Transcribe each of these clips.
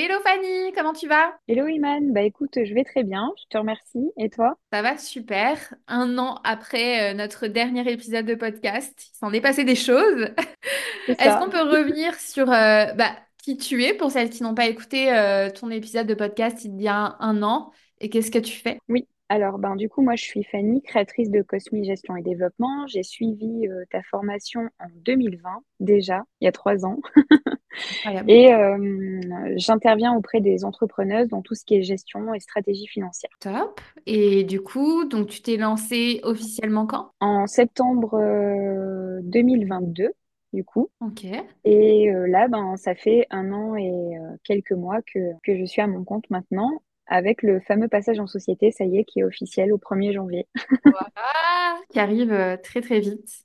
Hello Fanny, comment tu vas? Hello Iman, bah écoute, je vais très bien, je te remercie. Et toi? Ça va super. Un an après euh, notre dernier épisode de podcast, il s'en est passé des choses. Est-ce qu'on peut revenir sur euh, bah, qui tu es pour celles qui n'ont pas écouté euh, ton épisode de podcast il y a un an et qu'est-ce que tu fais? Oui, alors ben du coup, moi je suis Fanny, créatrice de Cosmi Gestion et Développement. J'ai suivi euh, ta formation en 2020 déjà, il y a trois ans. Incroyable. Et euh, j'interviens auprès des entrepreneuses dans tout ce qui est gestion et stratégie financière. Top. Et du coup, donc tu t'es lancée officiellement quand? En septembre euh, 2022, du coup. Ok. Et euh, là, ben, ça fait un an et euh, quelques mois que, que je suis à mon compte maintenant, avec le fameux passage en société, ça y est, qui est officiel au 1er janvier. Qui arrive euh, très très vite.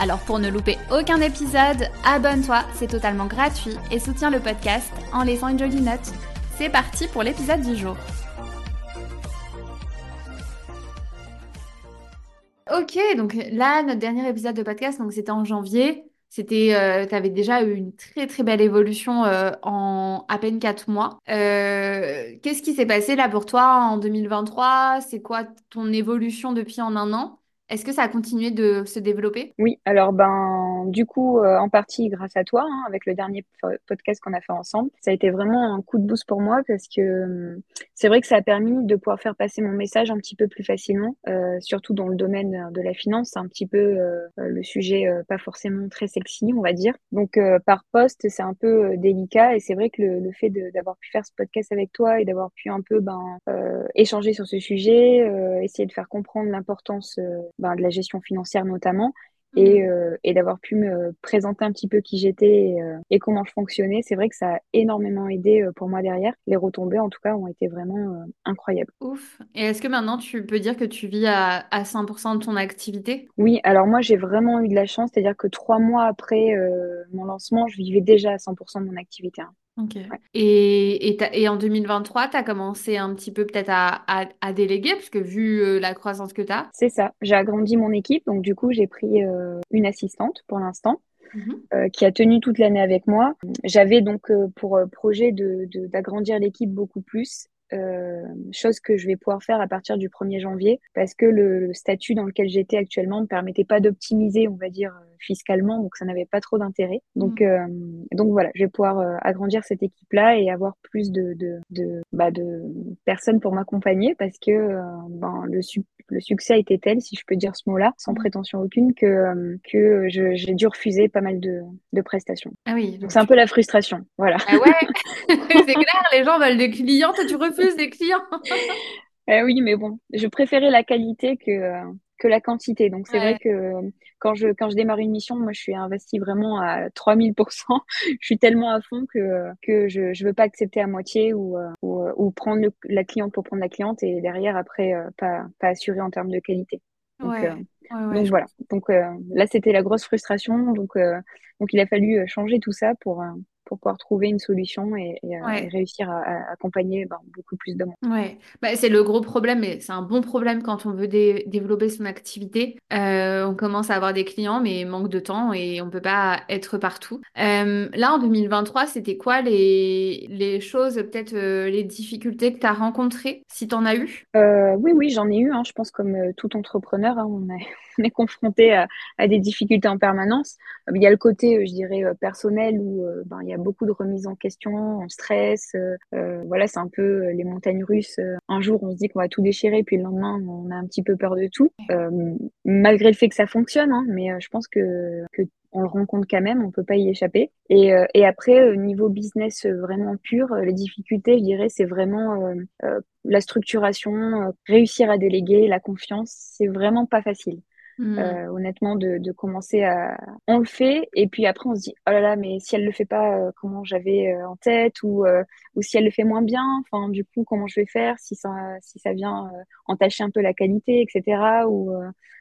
Alors pour ne louper aucun épisode, abonne-toi, c'est totalement gratuit et soutiens le podcast en laissant une jolie note. C'est parti pour l'épisode du jour. Ok, donc là, notre dernier épisode de podcast, donc c'était en janvier. C'était, euh, tu avais déjà eu une très très belle évolution euh, en à peine quatre mois. Euh, qu'est-ce qui s'est passé là pour toi en 2023? C'est quoi ton évolution depuis en un an? Est-ce que ça a continué de se développer? Oui, alors ben du coup euh, en partie grâce à toi, hein, avec le dernier po- podcast qu'on a fait ensemble, ça a été vraiment un coup de boost pour moi parce que euh, c'est vrai que ça a permis de pouvoir faire passer mon message un petit peu plus facilement, euh, surtout dans le domaine euh, de la finance, c'est un petit peu euh, le sujet euh, pas forcément très sexy, on va dire. Donc par poste, c'est un peu délicat et c'est vrai que le, le fait d'avoir pu faire ce podcast avec toi et d'avoir pu un peu ben échanger sur ce sujet, essayer de faire comprendre l'importance ben, de la gestion financière notamment, Mhm. et, euh, et d'avoir pu me présenter un petit peu qui j'étais et, euh, et comment je fonctionnais. C'est vrai que ça a énormément aidé euh, pour moi derrière. Les retombées, en tout cas, ont été vraiment euh, incroyables. Ouf. Et est-ce que maintenant tu peux dire que tu vis à, à 100% de ton activité? Oui, alors moi, j'ai vraiment eu de la chance, c'est-à-dire que trois mois après mon lancement, je vivais déjà à 100% de mon activité. hein. Ok. Ouais. Et, et, en 2023, tu as commencé un petit peu peut-être à, à, à déléguer, parce que vu euh, la croissance que tu as. C'est ça. J'ai agrandi mon équipe, donc du coup, j'ai pris euh, une assistante pour l'instant. euh, qui a tenu toute l'année avec moi. J'avais donc euh, pour projet de, de- d'agrandir l'équipe beaucoup plus, euh, chose que je vais pouvoir faire à partir du 1er janvier, parce que le, le statut dans lequel j'étais actuellement ne me permettait pas d'optimiser, on va dire, fiscalement, donc ça n'avait pas trop d'intérêt. Donc, euh, donc voilà, je vais pouvoir euh, agrandir cette équipe-là et avoir plus de, de, de, bah, de personnes pour m'accompagner, parce que euh, ben, le, su- le succès a été tel, si je peux dire ce mot-là, sans Mhm. prétention aucune, que, que j'ai dû refuser pas mal de, de prestations. Ah oui, Donc c'est un peu la frustration. Voilà. Ah ouais, c'est clair, les gens veulent des clients, toi tu refuses des clients. Eh oui, mais bon, je préférais la qualité que, euh, que la quantité. Donc c'est vrai que euh, quand je, quand je démarre une mission, moi je suis investie vraiment à 3000%. Je suis tellement à fond que, que je ne veux pas accepter à moitié ou, euh, ou, euh, ou prendre le- la cliente pour prendre la cliente et derrière après pas, pas assurer en termes de qualité. Donc, euh, Ouais, ouais, ouais, donc voilà. Donc euh, là c'était la grosse frustration. Donc, euh, donc il a fallu changer tout ça pour, euh, pour pouvoir trouver une solution et, et, euh, et réussir à, à accompagner ben, beaucoup plus de monde. ouais. Bah, c'est le gros problème, et c'est un bon problème quand on veut dé- développer son activité. Euh, on commence à avoir des clients, mais manque de temps et on peut pas être partout. Euh, là, en 2023, c'était quoi les, les choses, peut-être euh, les difficultés que tu as rencontrées, si tu en as eu? Oui, oui, j'en ai eu. Hein, je pense comme tout entrepreneur, hein, on est, on est confronté à, à des difficultés en permanence. Euh, Il y a le côté, euh, je dirais, euh, personnel où ben, il y a beaucoup de remises en question, on stresse. euh, voilà, c'est un peu les montagnes russes. Un jour, on se dit qu'on va tout déchirer, puis le lendemain, on a un petit peu peur de tout. Malgré le fait que ça fonctionne, hein, mais je pense que, que on le rencontre quand même, on peut pas y échapper. Et, euh, et après, niveau business vraiment pur, les difficultés, je dirais, c'est vraiment la structuration, réussir à déléguer, la confiance, c'est vraiment pas facile. Mmh. Euh, honnêtement, de, de, commencer à... On le fait, et puis après, on se dit, oh là là, mais si elle le fait pas, euh, comment j'avais euh, en tête, ou, ou si elle le fait moins bien, enfin, du coup, comment je vais faire, si ça, si ça vient entacher un peu la qualité, etc. Ou,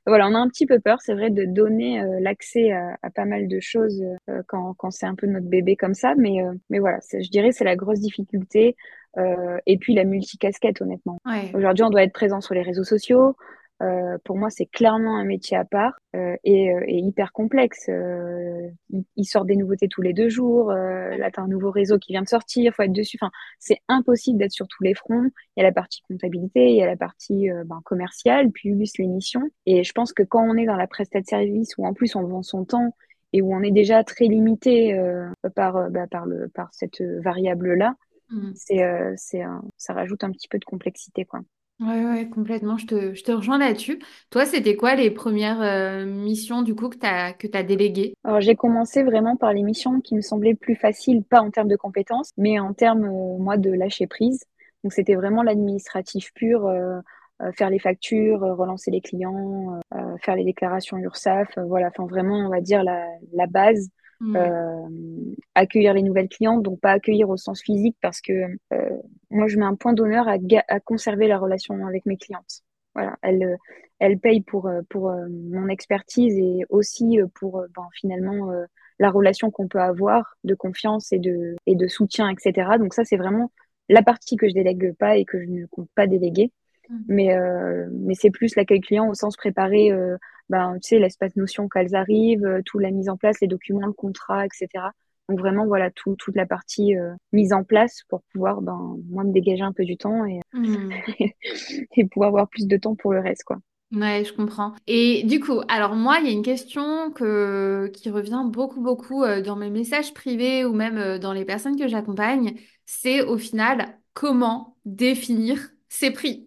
voilà, on a un petit peu peur, c'est vrai, de donner l'accès à, à, pas mal de choses quand, quand c'est un peu notre bébé comme ça, mais, mais voilà, je dirais c'est la grosse difficulté. et puis la multicasquette, honnêtement. Aujourd'hui, on doit être présent sur les réseaux sociaux, euh, pour moi, c'est clairement un métier à part euh, et, euh, et, hyper complexe. Euh, il, sort des nouveautés tous les deux jours. Là, tu as un nouveau réseau qui vient de sortir, faut être dessus. Enfin, c'est impossible d'être sur tous les fronts. Il y a la partie comptabilité, il y a la partie ben, commerciale, puis l'émission. Et je pense que quand on est dans la prestation de service où en plus on vend son temps et où on est déjà très limité par, bah, par, le, par cette variable-là, mmh. c'est ça rajoute un petit peu de complexité. quoi. Ouais, ouais, complètement. Je te, rejoins là-dessus. Toi, c'était quoi les premières euh, missions du coup que tu as, déléguées? Alors, j'ai commencé vraiment par les missions qui me semblaient plus faciles, pas en termes de compétences, mais en termes, euh, moi, de lâcher prise. Donc, c'était vraiment l'administratif pur, euh, faire les factures, relancer les clients, faire les déclarations URSAF, voilà, enfin, vraiment, on va dire la base Euh, accueillir les nouvelles clientes, donc pas accueillir au sens physique parce que euh, moi je mets un point d'honneur à, à, conserver la relation avec mes clientes. Voilà, elles, elles payent pour, euh, pour mon expertise et aussi pour ben, finalement la relation qu'on peut avoir de confiance et de, et de soutien, etc. Donc ça c'est vraiment la partie que je délègue pas et que je ne compte pas déléguer. Mm. Mais, mais c'est plus l'accueil client au sens préparé ben, tu sais, l'espace notion qu'elles arrivent, euh, tout la mise en place, les documents, le contrat, etc. Donc vraiment, voilà, tout, toute la partie euh, mise en place pour pouvoir, ben, moi, me dégager un peu du temps et, mmh. et pouvoir avoir plus de temps pour le reste, quoi. Ouais, je comprends. Et du coup, alors moi, il y a une question que, qui revient beaucoup, beaucoup euh, dans mes messages privés ou même dans les personnes que j'accompagne. C'est au final, comment définir ses prix?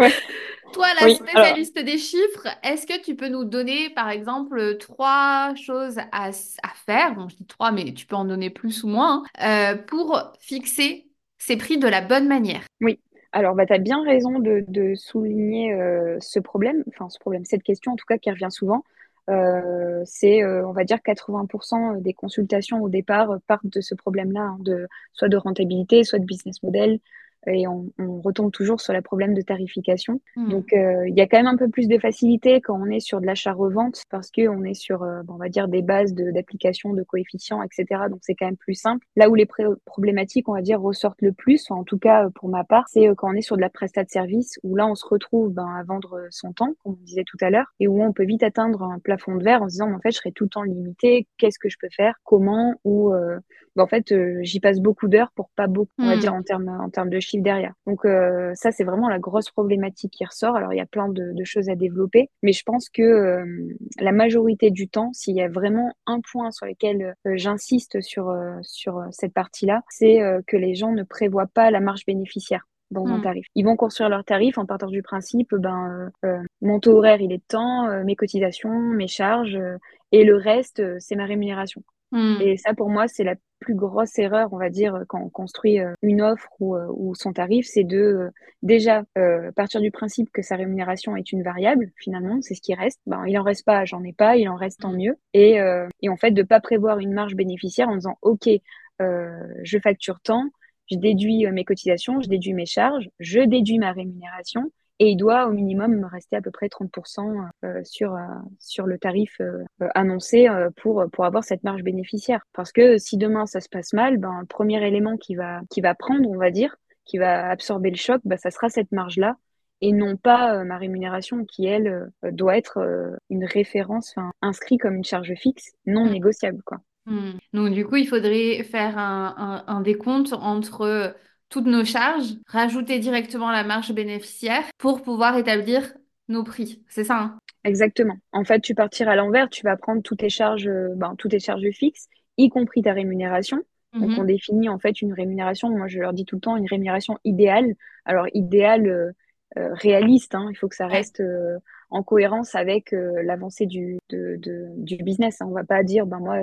Ouais. Toi, la spécialiste des chiffres, est-ce que tu peux nous donner, par exemple, trois choses à, faire? Bon, je dis trois, mais tu peux en donner plus ou moins, hein, euh, pour fixer ces prix de la bonne manière Oui. Alors, bah, tu as bien raison de, souligner euh, ce problème, enfin ce problème, cette question en tout cas qui revient souvent. Euh, c'est, on va dire, 80% des consultations au départ partent de ce problème-là, hein, de, soit de rentabilité, soit de business model, et on, on, retombe toujours sur le problème de tarification. Hmm. Donc euh, il y a quand même un peu plus de facilité quand on est sur de l'achat-revente parce que on est sur, euh, on va dire, des bases d'application, de, coefficients, etc. Donc c'est quand même plus simple. Là où les problématiques, on va dire, ressortent le plus, en tout cas pour ma part, c'est euh, quand on est sur de la prestat de service où là on se retrouve ben, à vendre son temps, comme on disait tout à l'heure, et où on peut vite atteindre un plafond de verre en se disant, en fait, je serai tout le temps limité. Qu'est-ce que je peux faire? Comment? Ou en fait, j'y passe beaucoup d'heures pour pas beaucoup, on va hmm. dire en termes en termes de chiffre derrière. Donc euh, ça, c'est vraiment la grosse problématique qui ressort. Alors il y a plein de, choses à développer, mais je pense que euh, la majorité du temps, s'il y a vraiment un point sur lequel euh, j'insiste sur sur cette partie-là, c'est que les gens ne prévoient pas la marge bénéficiaire dans un hmm. tarif. Ils vont construire leur tarif en partant du principe, ben, mon taux horaire, il est de temps, mes cotisations, mes charges, et le reste, c'est ma rémunération. Hmm. Et ça, pour moi, c'est la plus grosse erreur, on va dire, quand on construit euh, une offre ou, euh, ou son tarif, c'est de euh, déjà partir du principe que sa rémunération est une variable, finalement, c'est ce qui reste. Ben, il en reste pas, j'en ai pas, il en reste tant mieux. Et, et en fait, de pas prévoir une marge bénéficiaire en disant, OK, je facture tant, je déduis mes cotisations, je déduis mes charges, je déduis ma rémunération et il doit au minimum rester à peu près 30% euh, sur, euh, sur le tarif euh, annoncé pour, pour avoir cette marge bénéficiaire. Parce que si demain ça se passe mal, ben, le premier élément qui va, qui va prendre, on va dire, qui va absorber le choc, ben, ça sera cette marge-là et non pas ma rémunération qui, elle, doit être une référence inscrite comme une charge fixe non négociable. Quoi. Mmh. Donc du coup, il faudrait faire un décompte entre toutes nos charges, rajouter directement la marge bénéficiaire pour pouvoir établir nos prix. C'est ça hein? Exactement. En fait, tu partiras à l'envers, tu vas prendre toutes tes charges, euh, ben, toutes tes charges fixes, y compris ta rémunération. Donc, mhm. on définit en fait une rémunération. Moi, je leur dis tout le temps une rémunération idéale. Alors, idéale, euh, réaliste. Hein. Il faut que ça reste en cohérence avec euh, l'avancée du, du business. Hein. On va pas dire, ben moi,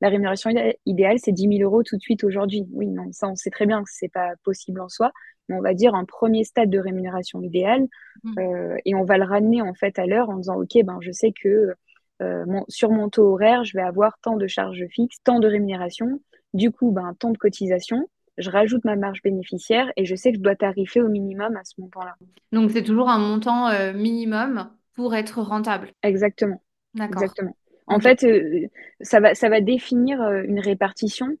la rémunération idéale, c'est 10 000 euros tout de suite aujourd'hui. Oui, non, ça, on sait très bien que c'est pas possible en soi. Mais on va dire un premier stade de rémunération idéale mmh. et on va le ramener en fait à l'heure en disant, OK, ben je sais que sur mon taux horaire, je vais avoir tant de charges fixes, tant de rémunération. Du coup, ben, tant de cotisation je rajoute ma marge bénéficiaire et je sais que je dois tarifer au minimum à ce montant-là. Donc c'est toujours un montant euh, minimum pour être rentable. Exactement. D'accord. Exactement. En fait, euh, ça, va, ça va définir euh, une répartition.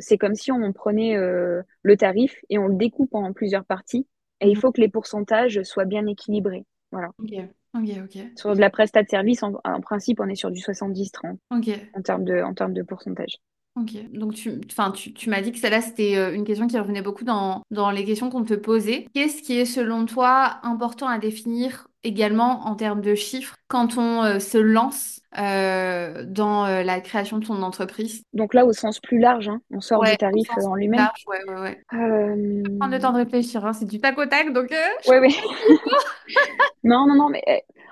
c'est comme si on prenait le tarif et on le découpe en plusieurs parties. Et il mhm. faut que les pourcentages soient bien équilibrés. Voilà. Ok, ok, ok. Sur de la prestat de service, en, principe, on est sur du 70-30 en termes de, en termes de pourcentage. Ok, donc tu, tu, tu m'as dit que celle-là, c'était euh, une question qui revenait beaucoup dans, dans les questions qu'on te posait. Qu'est-ce qui est selon toi important à définir également en termes de chiffres quand on euh, se lance euh, dans la création de son entreprise? Donc là, au sens plus large, hein, on sort du tarif en lui-même. Ouais, ouais, ouais. Prendre le temps de réfléchir, hein, c'est du tac au tac, donc... Oui, oui. non, non, non, mais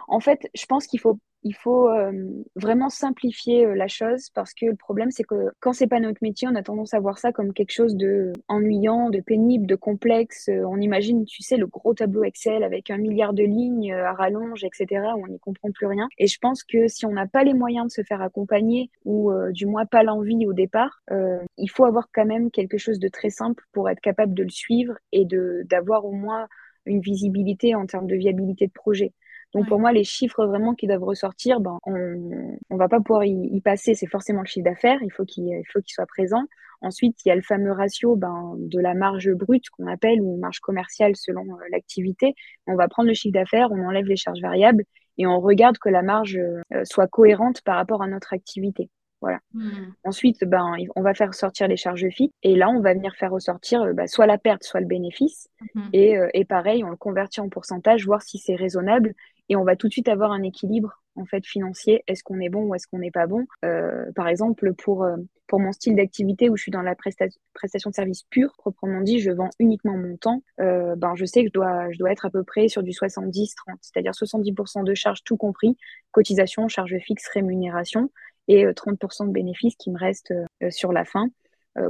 en fait, je pense qu'il faut il faut euh, vraiment simplifier euh, la chose parce que le problème, c'est que quand c'est pas notre métier, on a tendance à voir ça comme quelque chose de ennuyant, de pénible, de complexe. Euh, on imagine, tu sais, le gros tableau Excel avec un milliard de lignes à rallonge, etc., où on n'y comprend plus rien. Et je pense que si on n'a pas les moyens de se faire accompagner ou du moins pas l'envie au départ, il faut avoir quand même quelque chose de très simple pour être capable de le suivre et de d'avoir au moins une visibilité en termes de viabilité de projet. Donc pour moi, les chiffres vraiment qui doivent ressortir, ben, on on va pas pouvoir y, passer. C'est forcément le chiffre d'affaires. Il faut qu'il faut qu'il soit présent. Ensuite, il y a le fameux ratio ben, de la marge brute qu'on appelle ou marge commerciale selon euh, l'activité. On va prendre le chiffre d'affaires, on enlève les charges variables et on regarde que la marge euh, soit cohérente par rapport à notre activité. Voilà. Hmm. Ensuite, ben, on va faire sortir les charges fixes et là, on va venir faire ressortir euh, ben, soit la perte, soit le bénéfice. Hmm. Et, et, pareil, on le convertit en pourcentage, voir si c'est raisonnable et on va tout de suite avoir un équilibre en fait financier. Est-ce qu'on est bon ou est-ce qu'on n'est pas bon? Euh, Par exemple, pour euh, pour mon style d'activité où je suis dans la prestation de service pure, proprement dit, je vends uniquement mon temps. Euh, ben je sais que je dois je dois être à peu près sur du 70-30, c'est-à-dire 70% de charges tout compris, cotisation, charges fixes, rémunération et 30% de bénéfices qui me restent sur la fin.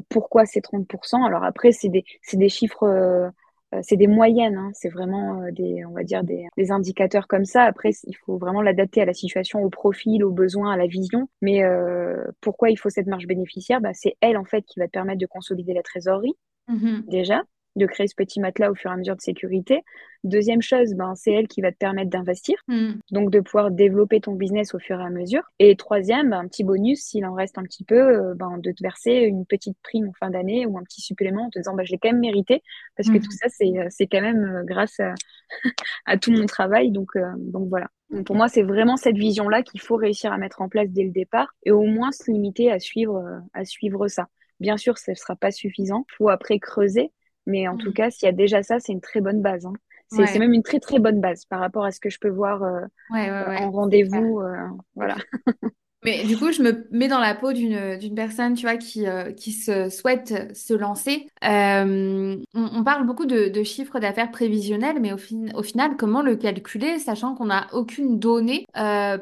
pourquoi ces 30% Alors après, c'est des, des chiffres euh, c'est des moyennes, hein. c'est vraiment euh, des, on va dire des, indicateurs comme ça. Après, il faut vraiment l'adapter à la situation, au profil, aux besoins, à la vision. Mais euh, pourquoi il faut cette marge bénéficiaire? Bah, C'est elle en fait qui va te permettre de consolider la trésorerie mmh déjà de créer ce petit matelas au fur et à mesure de sécurité. Deuxième chose, ben, c'est elle qui va te permettre d'investir, hmm. donc de pouvoir développer ton business au fur et à mesure. Et troisième, ben, un petit bonus, s'il en reste un petit peu, euh, ben, de te verser une petite prime en fin d'année ou un petit supplément en te disant, ben, je l'ai quand même mérité, parce que hmm. tout ça, c'est, euh, quand même euh, grâce à, à, tout mon travail. Donc, donc voilà. Donc pour moi, c'est vraiment cette vision-là qu'il faut réussir à mettre en place dès le départ et au moins se limiter à suivre, à suivre ça. Bien sûr, ce ne sera pas suffisant. Il faut après creuser. Mais en tout mmh. cas, s'il y a déjà ça, c'est une très bonne base. Hein. C'est même une très très bonne base par rapport à ce que je peux voir euh, euh, en rendez-vous. Euh, voilà. Mais du coup, je me mets dans la peau d'une personne, tu vois, qui, qui se souhaite se lancer. on, parle beaucoup de, de chiffres d'affaires prévisionnels, mais au, fin, au final, comment le calculer, sachant qu'on n'a aucune donnée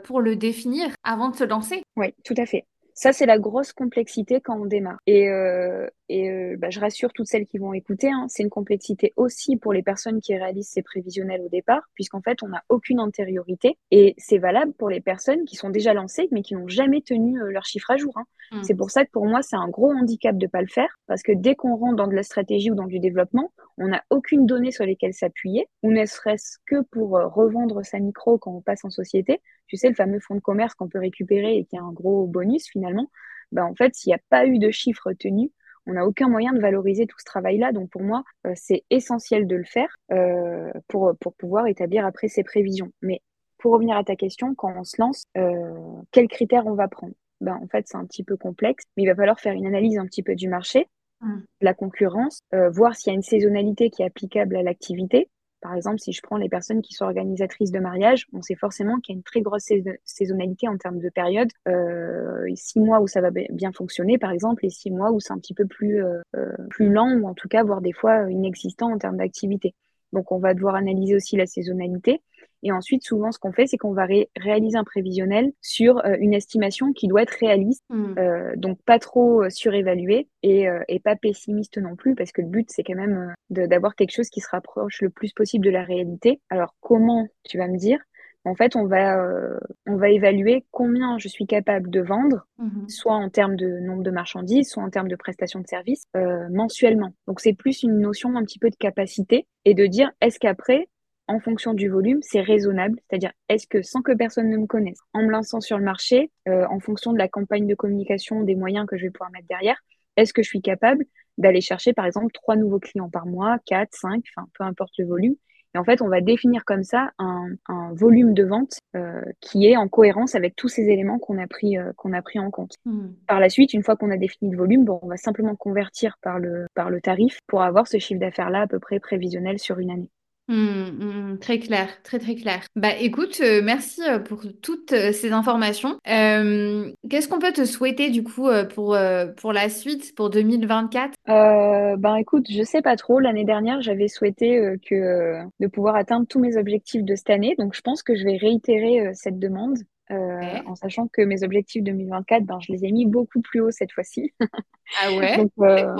pour le définir avant de se lancer? Oui, tout à fait. Ça, c'est la grosse complexité quand on démarre. Et, euh, et euh, bah, je rassure toutes celles qui vont écouter, hein, c'est une complexité aussi pour les personnes qui réalisent ces prévisionnels au départ, puisqu'en fait, on n'a aucune antériorité. Et c'est valable pour les personnes qui sont déjà lancées, mais qui n'ont jamais tenu euh, leur chiffre à jour. Hein. Mmh. C'est pour ça que pour moi, c'est un gros handicap de pas le faire, parce que dès qu'on rentre dans de la stratégie ou dans du développement, on n'a aucune donnée sur lesquelles s'appuyer, ou ne serait-ce que pour euh, revendre sa micro quand on passe en société. Tu sais, le fameux fonds de commerce qu'on peut récupérer et qui a un gros bonus finalement. Ben, en fait, s'il n'y a pas eu de chiffres tenus, on n'a aucun moyen de valoriser tout ce travail-là. Donc pour moi, euh, c'est essentiel de le faire euh, pour, pour pouvoir établir après ses prévisions. Mais pour revenir à ta question, quand on se lance, euh, quels critères on va prendre? Ben, En fait, c'est un petit peu complexe, mais il va falloir faire une analyse un petit peu du marché, mmh. la concurrence, voir s'il y a une saisonnalité qui est applicable à l'activité. Par exemple, si je prends les personnes qui sont organisatrices de mariage, on sait forcément qu'il y a une très grosse saisonnalité en termes de période. Euh, six mois où ça va bien fonctionner, par exemple, et six mois où c'est un petit peu plus, euh, euh, plus lent ou en tout cas, voire des fois inexistant en termes d'activité. Donc, on va devoir analyser aussi la saisonnalité. Et ensuite, souvent, ce qu'on fait, c'est qu'on va réaliser un prévisionnel sur euh, une estimation qui doit être réaliste, mmh. euh, donc pas trop surévaluée et, et, pas pessimiste non plus, parce que le but, c'est quand même d'avoir quelque chose qui se rapproche le plus possible de la réalité. Alors, comment, tu vas me dire? En fait, on va, euh, on va évaluer combien je suis capable de vendre, mhm. soit en termes de nombre de marchandises, soit en termes de prestations de services, euh, mensuellement. Donc, c'est plus une notion un petit peu de capacité et de dire est-ce qu'après, en fonction du volume, c'est raisonnable, c'est-à-dire est-ce que sans que personne ne me connaisse, en me lançant sur le marché, euh, en fonction de la campagne de communication, des moyens que je vais pouvoir mettre derrière, est-ce que je suis capable d'aller chercher par exemple trois nouveaux clients par mois, quatre, cinq, enfin peu importe le volume, et en fait, on va définir comme ça un, un volume de vente euh, qui est en cohérence avec tous ces éléments qu'on a pris euh, qu'on a pris en compte. Hmm. Par la suite, une fois qu'on a défini le volume, bon, on va simplement convertir par le par le tarif pour avoir ce chiffre d'affaires là à peu près prévisionnel sur une année. Mmh, mmh, très clair, très très clair. Bah écoute, euh, merci euh, pour toutes euh, ces informations. Qu'est-ce qu'on peut te souhaiter du coup pour, pour la suite, pour 2024 Ben écoute, je sais pas trop. L'année dernière, j'avais souhaité que de pouvoir atteindre tous mes objectifs de cette année. Donc je pense que je vais réitérer cette demande. Euh, en sachant que mes objectifs 2024, ben, je les ai mis beaucoup plus haut cette fois-ci. Ah ouais? Donc, euh,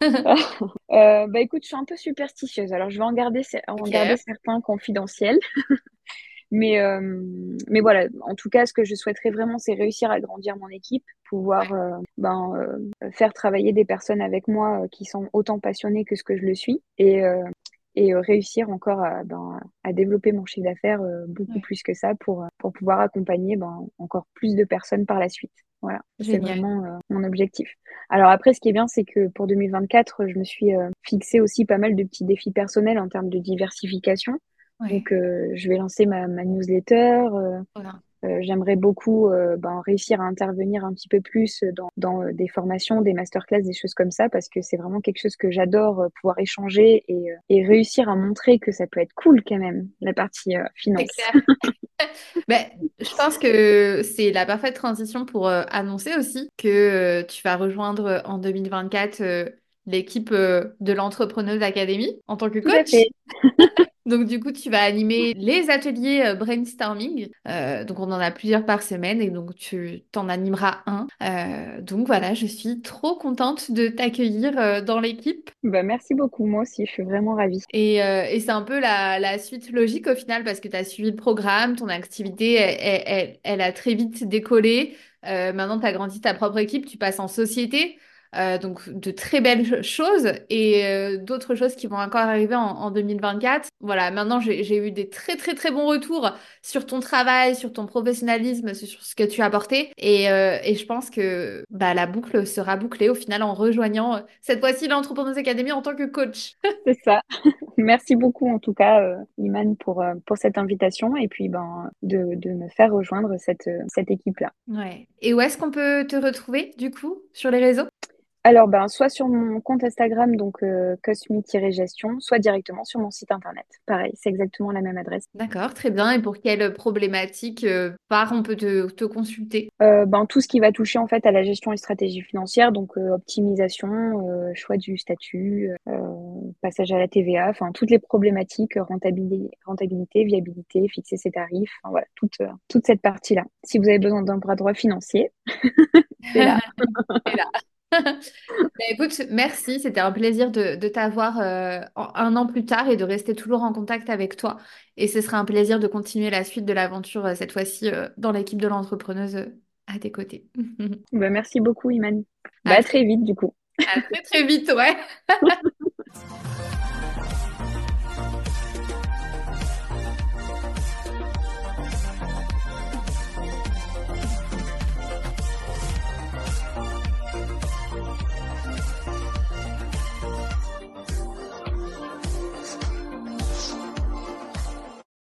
euh, bah écoute, je suis un peu superstitieuse, alors je vais en garder, en garder certains confidentiels. mais, mais voilà, en tout cas, ce que je souhaiterais vraiment, c'est réussir à grandir mon équipe, pouvoir ben, faire travailler des personnes avec moi qui sont autant passionnées que ce que je le suis. Et, et euh, réussir encore à, ben, à, développer mon chiffre d'affaires euh, beaucoup plus que ça pour, pour pouvoir accompagner ben, encore plus de personnes par la suite. Voilà, c'est vraiment euh, mon objectif. Alors après, ce qui est bien, c'est que pour 2024, je me suis fixé aussi pas mal de petits défis personnels en termes de diversification. Donc, je vais lancer ma, ma newsletter. Voilà. Euh, j'aimerais beaucoup euh, ben, réussir à intervenir un petit peu plus dans, dans, euh, des formations, des masterclass, des choses comme ça, parce que c'est vraiment quelque chose que j'adore, pouvoir échanger et, et, réussir à montrer que ça peut être cool quand même, la partie finance. ben, je pense que c'est la parfaite transition pour annoncer aussi que tu vas rejoindre en 2024 l'équipe de l'entrepreneuse académie en tant que coach. Donc du coup, tu vas animer les ateliers euh, brainstorming. Euh, donc on en a plusieurs par semaine et donc tu t'en animeras un. Euh, donc voilà, je suis trop contente de t'accueillir dans l'équipe. Bah, merci beaucoup, moi aussi, je suis vraiment ravie. Et, et c'est un peu la, la, suite logique au final parce que tu as suivi le programme, ton activité, elle, elle, elle a très vite décollé. maintenant, tu as grandi ta propre équipe, tu passes en société. Euh, donc de très belles choses et euh, d'autres choses qui vont encore arriver en, 2024. Voilà, maintenant j'ai eu des très très très bons retours sur ton travail, sur ton professionnalisme, sur ce que tu as apporté et, euh, et je pense que bah, la boucle sera bouclée au final en rejoignant cette fois-ci l'Entrepreneuse Academy en tant que coach. C'est ça. Merci beaucoup en tout cas Iman pour, pour cette invitation et puis ben, de, de me faire rejoindre cette, cette équipe-là. Ouais. Et où est-ce qu'on peut te retrouver du coup sur les réseaux? Alors, ben, soit sur mon compte Instagram, donc euh, Cosmi-gestion, soit directement sur mon site internet. Pareil, c'est exactement la même adresse. D'accord, très bien. Et pour quelle problématique euh, par on peut te, consulter? Euh, ben, Tout ce qui va toucher en fait à la gestion et stratégie financière, donc euh, optimisation, choix du statut, passage à la TVA, enfin toutes les problématiques, rentabilité, rentabilité viabilité, fixer ses tarifs, enfin, voilà, toute, toute cette partie-là. Si vous avez besoin d'un bras droit financier, c'est là. là. Bah, écoute, merci. C'était un plaisir de, t'avoir euh, un an plus tard et de rester toujours en contact avec toi. Et ce sera un plaisir de continuer la suite de l'aventure, euh, cette fois-ci euh, dans l'équipe de l'entrepreneuse à tes côtés. Bah, merci beaucoup, Iman. Bah, à très vite, du coup. À très, très vite, ouais.